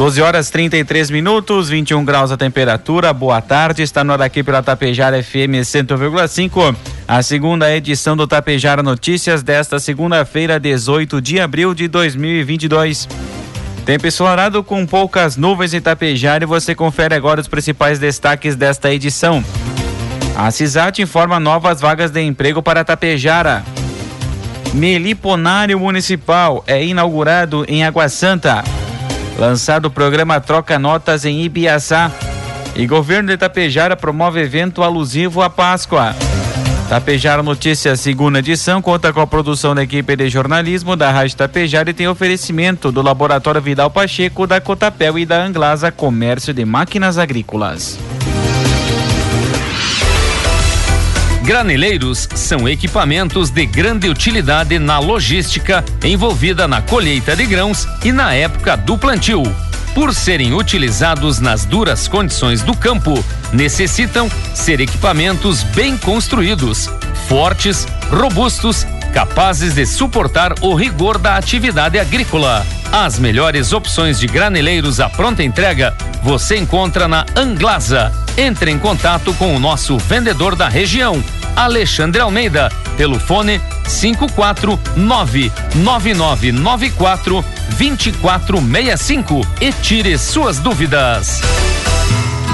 12 horas 33 minutos, 21 graus a temperatura. Boa tarde, está no hora aqui pela Tapejara FM 100,5. A segunda edição do Tapejara Notícias desta segunda-feira, 18 de abril de 2022. Tempo ensolarado com poucas nuvens em Tapejara e você confere agora os principais destaques desta edição. A CISAT informa novas vagas de emprego para Tapejara. Meliponário Municipal é inaugurado em Água Santa. Lançado o programa Troca Notas em Ibiaçá. E governo de Itapejara promove evento alusivo à Páscoa. Tapejara Notícias, segunda edição, conta com a produção da equipe de jornalismo da Rádio Tapejara e tem oferecimento do Laboratório Vidal Pacheco, da Cotapel e da Anglasa Comércio de Máquinas Agrícolas. Graneleiros são equipamentos de grande utilidade na logística envolvida na colheita de grãos e na época do plantio. Por serem utilizados nas duras condições do campo, necessitam ser equipamentos bem construídos, fortes, robustos, capazes de suportar o rigor da atividade agrícola. As melhores opções de graneleiros à pronta entrega você encontra na Anglasa. Entre em contato com o nosso vendedor da região Alexandre Almeida, pelo fone 549 9994 2465 e tire suas dúvidas.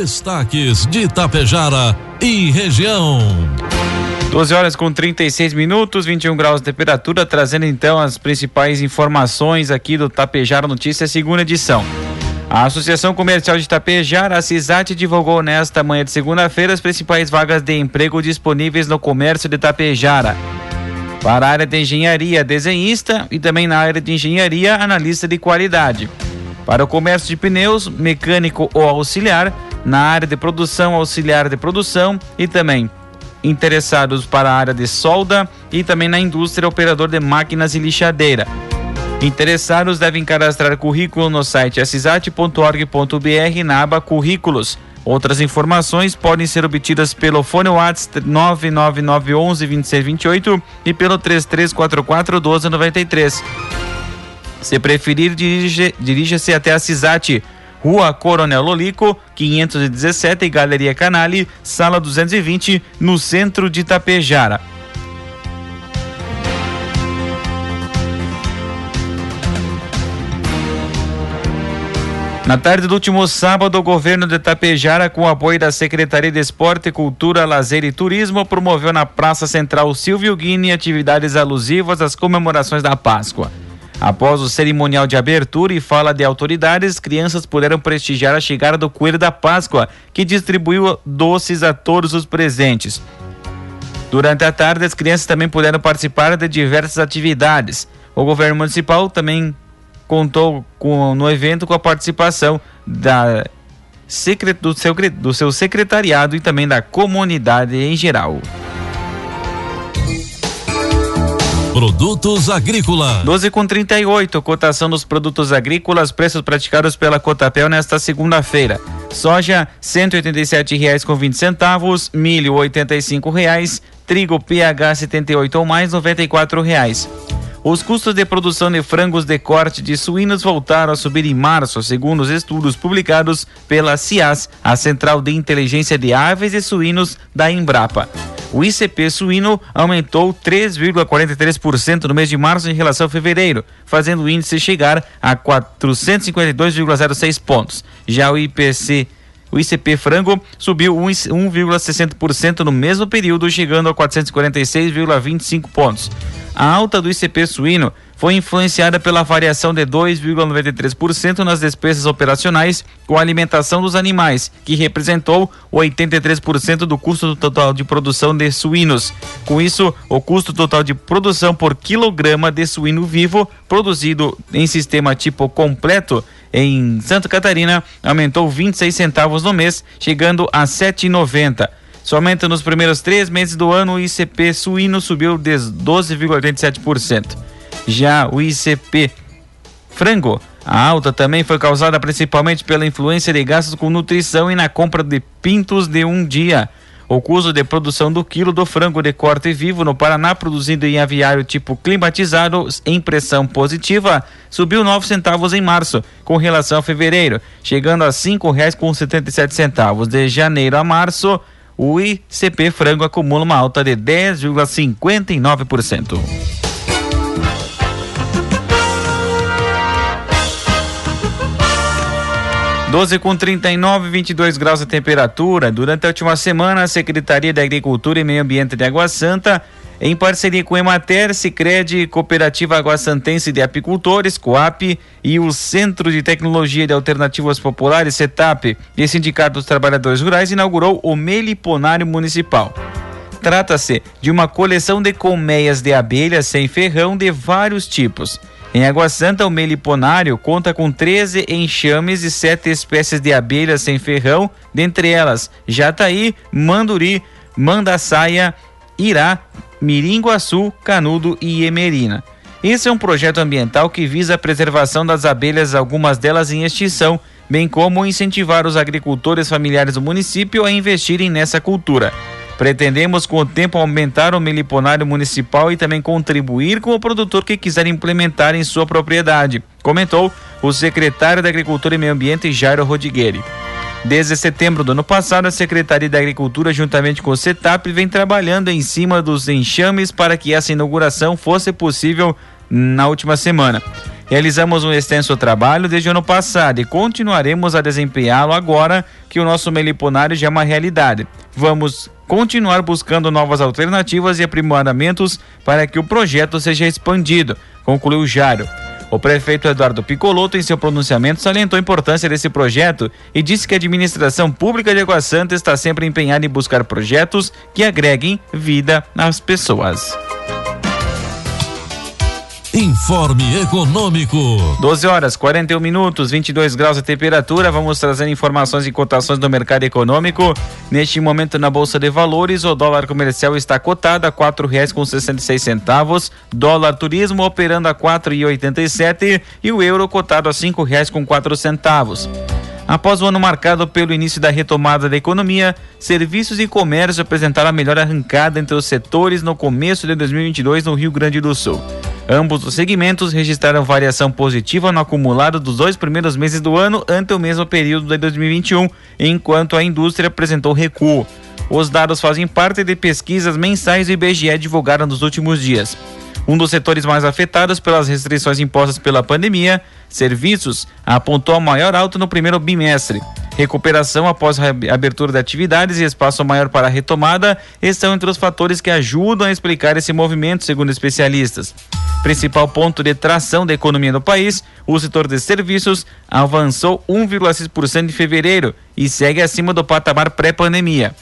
Destaques de Itapejara e região. 12 horas com 36 minutos, 21 graus de temperatura, trazendo então as principais informações aqui do Tapejara Notícias, segunda edição. A Associação Comercial de Tapejara, a CISAT, divulgou nesta manhã de segunda-feira as principais vagas de emprego disponíveis no comércio de Tapejara. Para a área de engenharia, desenhista e também na área de engenharia, analista de qualidade. Para o comércio de pneus, mecânico ou auxiliar, na área de produção, auxiliar de produção e também interessados para a área de solda e também na indústria operador de máquinas e lixadeira. Interessados devem cadastrar currículo no site assisat.org.br na aba Currículos. Outras informações podem ser obtidas pelo fone WhatsApp 99911 2628 e pelo 3344 1293. Se preferir, dirija-se até a CISAT Rua Coronel Lolico, 517, Galeria Canali, Sala 220, no centro de Itapejara. Na tarde do último sábado, o governo de Itapejara, com o apoio da Secretaria de Esporte, Cultura, Lazer e Turismo, promoveu na Praça Central Silvio Guini atividades alusivas às comemorações da Páscoa. Após o cerimonial de abertura e fala de autoridades, crianças puderam prestigiar a chegada do Coelho da Páscoa, que distribuiu doces a todos os presentes. Durante a tarde, as crianças também puderam participar de diversas atividades. O governo municipal também contou com, no evento com a participação da, do, seu, do seu secretariado e também da comunidade em geral. Produtos agrícolas. 12 com 38, cotação dos produtos agrícolas, preços praticados pela Cotapel nesta segunda-feira. Soja, R$ reais com 20 centavos, milho, R$ reais, trigo PH 78 ou mais, R$ reais. Os custos de produção de frangos de corte de suínos voltaram a subir em março, segundo os estudos publicados pela CIAS, a Central de Inteligência de Aves e Suínos da Embrapa. O ICP suíno aumentou 3,43% no mês de março em relação a fevereiro, fazendo o índice chegar a 452,06 pontos. Já o IPC o ICP frango subiu 1,60% no mesmo período, chegando a 446,25 pontos. A alta do ICP suíno foi influenciada pela variação de 2,93% nas despesas operacionais com a alimentação dos animais, que representou 83% do custo total de produção de suínos. Com isso, o custo total de produção por quilograma de suíno vivo produzido em sistema tipo completo em Santa Catarina aumentou 26 centavos no mês, chegando a 7,90. Somente nos primeiros três meses do ano, o ICP suíno subiu 12,87%. Já o ICP frango, a alta também foi causada principalmente pela influência de gastos com nutrição e na compra de pintos de um dia. O custo de produção do quilo do frango de corte vivo no Paraná, produzido em aviário tipo climatizado em pressão positiva, subiu 9 centavos em março, com relação a fevereiro, chegando a cinco reais com 77 centavos. De janeiro a março, o ICP frango acumula uma alta de 10,59%. Doze com 39, 22 graus de temperatura. Durante a última semana, a Secretaria da Agricultura e Meio Ambiente de Água Santa em parceria com Emater, Sicredi, Cooperativa Água Santense de Apicultores, Coap e o Centro de Tecnologia de Alternativas Populares, CETAP, e Sindicato dos Trabalhadores Rurais, inaugurou o Meliponário Municipal. Trata-se de uma coleção de colmeias de abelhas sem ferrão de vários tipos. Em Água Santa, o meliponário conta com 13 enxames e 7 espécies de abelhas sem ferrão, dentre elas jataí, manduri, mandaçaia, irá, Miringuaçu, Canudo e Emerina. Esse é um projeto ambiental que visa a preservação das abelhas, algumas delas em extinção, bem como incentivar os agricultores familiares do município a investirem nessa cultura. Pretendemos, com o tempo, aumentar o meliponário municipal e também contribuir com o produtor que quiser implementar em sua propriedade, comentou o secretário da Agricultura e Meio Ambiente, Jairo Rodigueri. Desde setembro do ano passado, a Secretaria da Agricultura, juntamente com o CETAP, vem trabalhando em cima dos enxames para que essa inauguração fosse possível na última semana. Realizamos um extenso trabalho desde o ano passado e continuaremos a desempenhá-lo agora que o nosso meliponário já é uma realidade. Vamos continuar buscando novas alternativas e aprimoramentos para que o projeto seja expandido, concluiu Jário. O prefeito Eduardo Picoloto, em seu pronunciamento, salientou a importância desse projeto e disse que a administração pública de Água Santa está sempre empenhada em buscar projetos que agreguem vida às pessoas. Informe Econômico. 12 horas 41 minutos, 22 graus de temperatura. Vamos trazer informações e cotações do mercado econômico. Neste momento na Bolsa de Valores, o dólar comercial está cotado a quatro reais com sessenta centavos. Dólar turismo operando a quatro e oitenta e sete e o euro cotado a cinco reais com quatro centavos. Após o ano marcado pelo início da retomada da economia, serviços e comércio apresentaram a melhor arrancada entre os setores no começo de 2022 no Rio Grande do Sul. Ambos os segmentos registraram variação positiva no acumulado dos dois primeiros meses do ano ante o mesmo período de 2021, enquanto a indústria apresentou recuo. Os dados fazem parte de pesquisas mensais do IBGE divulgadas nos últimos dias. Um dos setores mais afetados pelas restrições impostas pela pandemia, serviços, apontou a maior alta no primeiro bimestre. Recuperação após a abertura de atividades e espaço maior para a retomada estão entre os fatores que ajudam a explicar esse movimento, segundo especialistas. Principal ponto de tração da economia do país, o setor de serviços avançou 1,6% em fevereiro e segue acima do patamar pré-pandemia.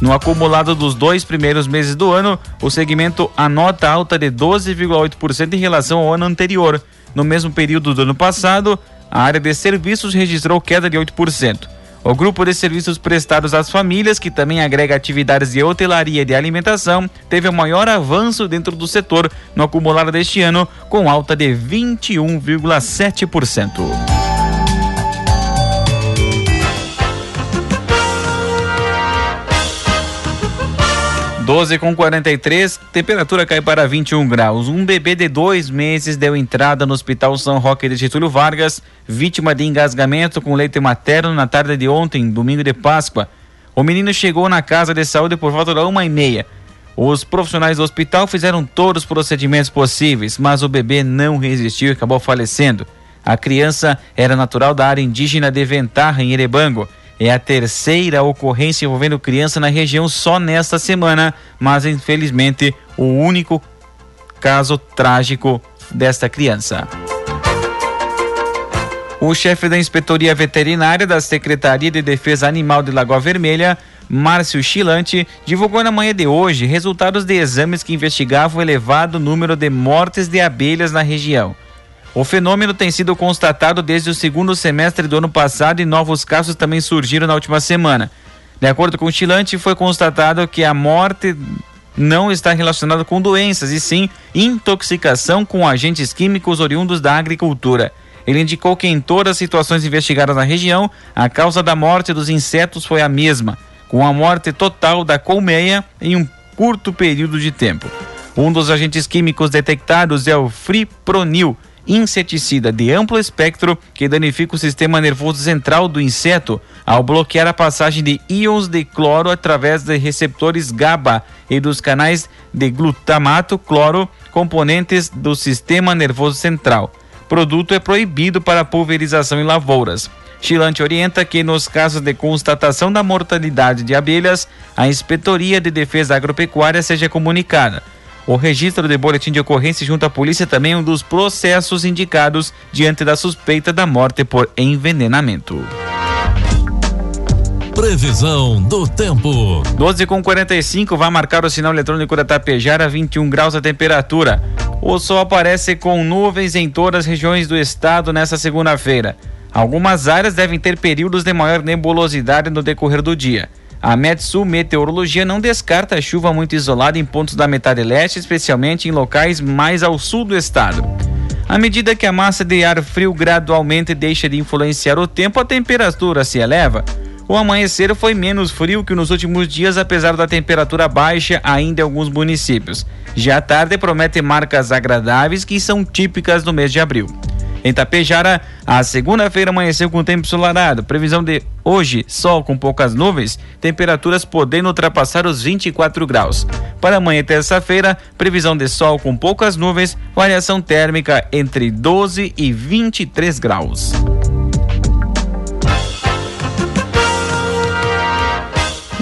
No acumulado dos dois primeiros meses do ano, o segmento anota alta de 12,8% em relação ao ano anterior. No mesmo período do ano passado, a área de serviços registrou queda de 8%. O grupo de serviços prestados às famílias, que também agrega atividades de hotelaria e de alimentação, teve o maior avanço dentro do setor no acumulado deste ano, com alta de 21,7%. 12 com 43, temperatura cai para 21 graus. Um bebê de dois meses deu entrada no Hospital São Roque de Getúlio Vargas, vítima de engasgamento com leite materno na tarde de ontem, domingo de Páscoa. O menino chegou na casa de saúde por volta da uma e meia. Os profissionais do hospital fizeram todos os procedimentos possíveis, mas o bebê não resistiu e acabou falecendo. A criança era natural da área indígena de Ventarra, em Erebango. É a terceira ocorrência envolvendo criança na região só nesta semana, mas infelizmente o único caso trágico desta criança. O chefe da Inspetoria Veterinária da Secretaria de Defesa Animal de Lagoa Vermelha, Márcio Chilante, divulgou na manhã de hoje resultados de exames que investigavam o elevado número de mortes de abelhas na região. O fenômeno tem sido constatado desde o segundo semestre do ano passado e novos casos também surgiram na última semana. De acordo com o Chilante, foi constatado que a morte não está relacionada com doenças, e sim intoxicação com agentes químicos oriundos da agricultura. Ele indicou que em todas as situações investigadas na região, a causa da morte dos insetos foi a mesma, com a morte total da colmeia em um curto período de tempo. Um dos agentes químicos detectados é o fripronil, inseticida de amplo espectro que danifica o sistema nervoso central do inseto ao bloquear a passagem de íons de cloro através de receptores GABA e dos canais de glutamato cloro, componentes do sistema nervoso central. Produto é proibido para pulverização em lavouras. Chilante orienta que, nos casos de constatação da mortalidade de abelhas, a Inspetoria de Defesa Agropecuária seja comunicada o registro de boletim de ocorrência junto à polícia também é um dos processos indicados diante da suspeita da morte por envenenamento. Previsão do tempo. 12 com 45 vai marcar o sinal eletrônico da Tapejara, 21 graus a temperatura. O sol aparece com nuvens em todas as regiões do estado nesta segunda-feira. Algumas áreas devem ter períodos de maior nebulosidade no decorrer do dia. A Metsul Meteorologia não descarta chuva muito isolada em pontos da metade leste, especialmente em locais mais ao sul do estado. À medida que a massa de ar frio gradualmente deixa de influenciar o tempo, a temperatura se eleva. O amanhecer foi menos frio que nos últimos dias, apesar da temperatura baixa ainda em alguns municípios. Já a tarde promete marcas agradáveis que são típicas do mês de abril. Em Tapejara, a segunda-feira amanheceu com tempo ensolarado. Previsão de hoje, sol com poucas nuvens, temperaturas podendo ultrapassar os 24 graus. Para amanhã, terça-feira, previsão de sol com poucas nuvens, variação térmica entre 12 e 23 graus.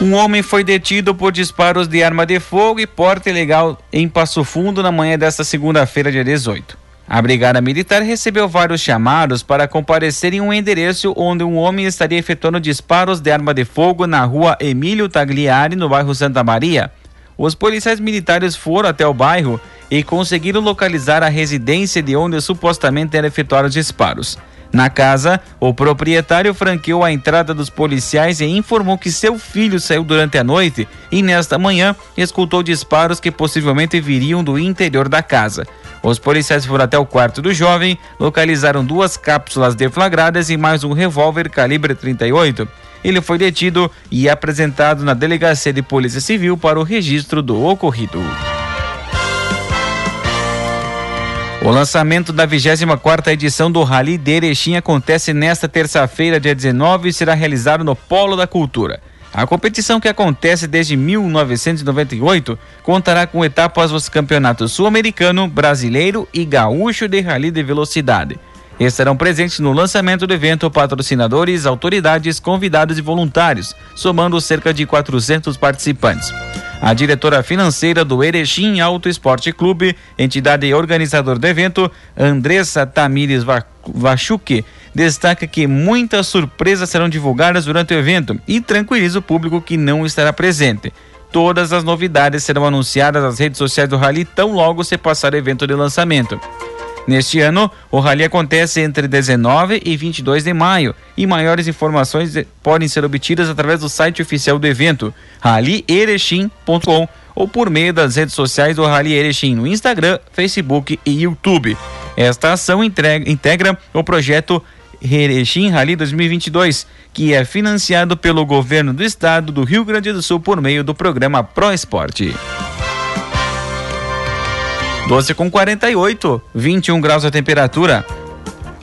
Um homem foi detido por disparos de arma de fogo e porte ilegal em Passo Fundo na manhã desta segunda-feira, dia 18. A Brigada Militar recebeu vários chamados para comparecer em um endereço onde um homem estaria efetuando disparos de arma de fogo na rua Emílio Tagliari, no bairro Santa Maria. Os policiais militares foram até o bairro e conseguiram localizar a residência de onde supostamente era efetuar os disparos. Na casa, o proprietário franqueou a entrada dos policiais e informou que seu filho saiu durante a noite e, nesta manhã, escutou disparos que possivelmente viriam do interior da casa. Os policiais foram até o quarto do jovem, localizaram duas cápsulas deflagradas e mais um revólver calibre 38. Ele foi detido e apresentado na Delegacia de Polícia Civil para o registro do ocorrido. O lançamento da 24ª edição do Rally de Erechim acontece nesta terça-feira, dia 19, e será realizado no Polo da Cultura. A competição que acontece desde 1998 contará com etapas dos campeonatos sul-americano, brasileiro e gaúcho de rally de velocidade. Estarão presentes no lançamento do evento patrocinadores, autoridades, convidados e voluntários, somando cerca de 400 participantes. A diretora financeira do Erechim Auto Esporte Clube, entidade organizadora do evento, Andressa Tamires Vachuque, destaca que muitas surpresas serão divulgadas durante o evento e tranquiliza o público que não estará presente. Todas as novidades serão anunciadas nas redes sociais do Rally tão logo se passar o evento de lançamento. Neste ano, o rally acontece entre 19 e 22 de maio e maiores informações podem ser obtidas através do site oficial do evento, rallierechim.com ou por meio das redes sociais do Rally Erechim no Instagram, Facebook e YouTube. Esta ação integra o projeto Erechim Rally 2022, que é financiado pelo governo do estado do Rio Grande do Sul por meio do programa Pro Esporte. 12 com 48, 21 graus a temperatura.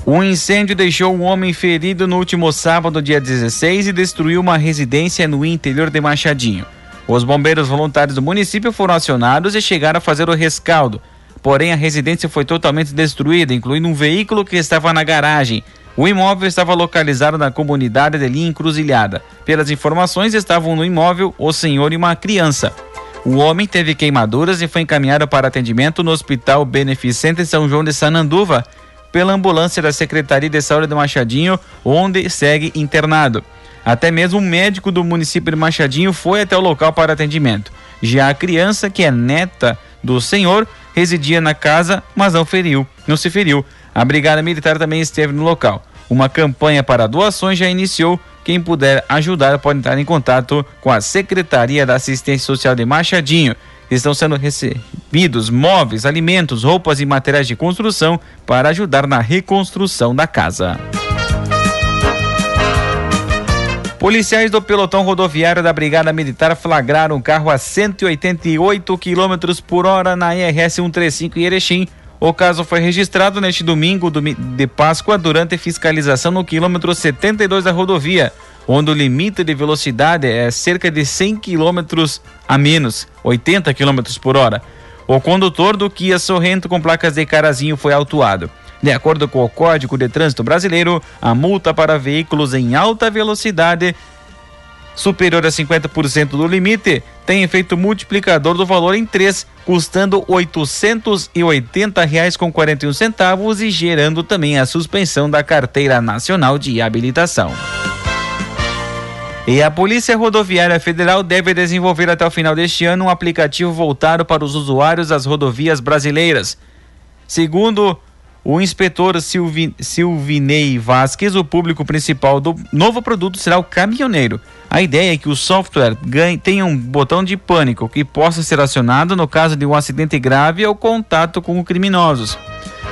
Um incêndio deixou um homem ferido no último sábado, dia 16, e destruiu uma residência no interior de Machadinho. Os bombeiros voluntários do município foram acionados e chegaram a fazer o rescaldo. Porém, a residência foi totalmente destruída, incluindo um veículo que estava na garagem. O imóvel estava localizado na comunidade de Linha Encruzilhada. Pelas informações, estavam no imóvel o senhor e uma criança. O homem teve queimaduras e foi encaminhado para atendimento no Hospital Beneficente São João de Sananduva pela ambulância da Secretaria de Saúde de Machadinho, onde segue internado. Até mesmo um médico do município de Machadinho foi até o local para atendimento. Já a criança, que é neta do senhor, residia na casa, mas não feriu, não se feriu. A Brigada Militar também esteve no local. Uma campanha para doações já iniciou quem puder ajudar pode entrar em contato com a Secretaria da Assistência Social de Machadinho. Estão sendo recebidos móveis, alimentos, roupas e materiais de construção para ajudar na reconstrução da casa. Policiais do pelotão rodoviário da Brigada Militar flagraram um carro a 188 km por hora na IRS 135 em Erechim o caso foi registrado neste domingo de Páscoa durante fiscalização no quilômetro 72 da rodovia, onde o limite de velocidade é cerca de 100 km a menos, 80 km por hora. O condutor do Kia Sorrento com placas de Carazinho foi autuado. De acordo com o Código de Trânsito Brasileiro, a multa para veículos em alta velocidade superior a 50% do limite tem efeito multiplicador do valor em 3, custando R$ 880,41 centavos e gerando também a suspensão da carteira nacional de habilitação. E a Polícia Rodoviária Federal deve desenvolver até o final deste ano um aplicativo voltado para os usuários das rodovias brasileiras. Segundo o inspetor Silvi, Silvinei Vasquez, o público principal do novo produto será o caminhoneiro. A ideia é que o software ganhe, tenha um botão de pânico que possa ser acionado no caso de um acidente grave ou contato com criminosos.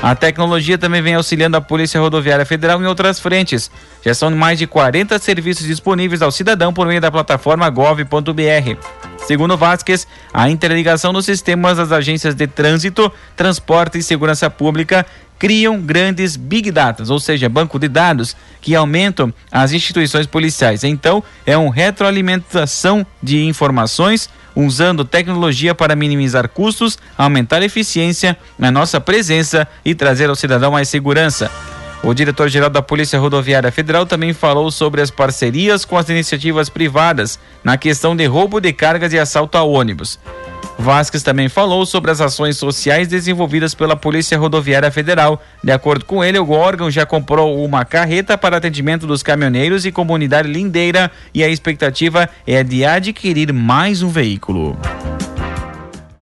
A tecnologia também vem auxiliando a Polícia Rodoviária Federal em outras frentes. Já são mais de 40 serviços disponíveis ao cidadão por meio da plataforma gov.br. Segundo Vasquez, a interligação nos sistemas das agências de trânsito, transporte e segurança pública criam grandes big data, ou seja, banco de dados que aumentam as instituições policiais. Então, é uma retroalimentação de informações usando tecnologia para minimizar custos, aumentar a eficiência, a nossa presença e trazer ao cidadão mais segurança. O diretor-geral da Polícia Rodoviária Federal também falou sobre as parcerias com as iniciativas privadas na questão de roubo de cargas e assalto a ônibus. Vasques também falou sobre as ações sociais desenvolvidas pela Polícia Rodoviária Federal. De acordo com ele, o órgão já comprou uma carreta para atendimento dos caminhoneiros e comunidade lindeira e a expectativa é de adquirir mais um veículo.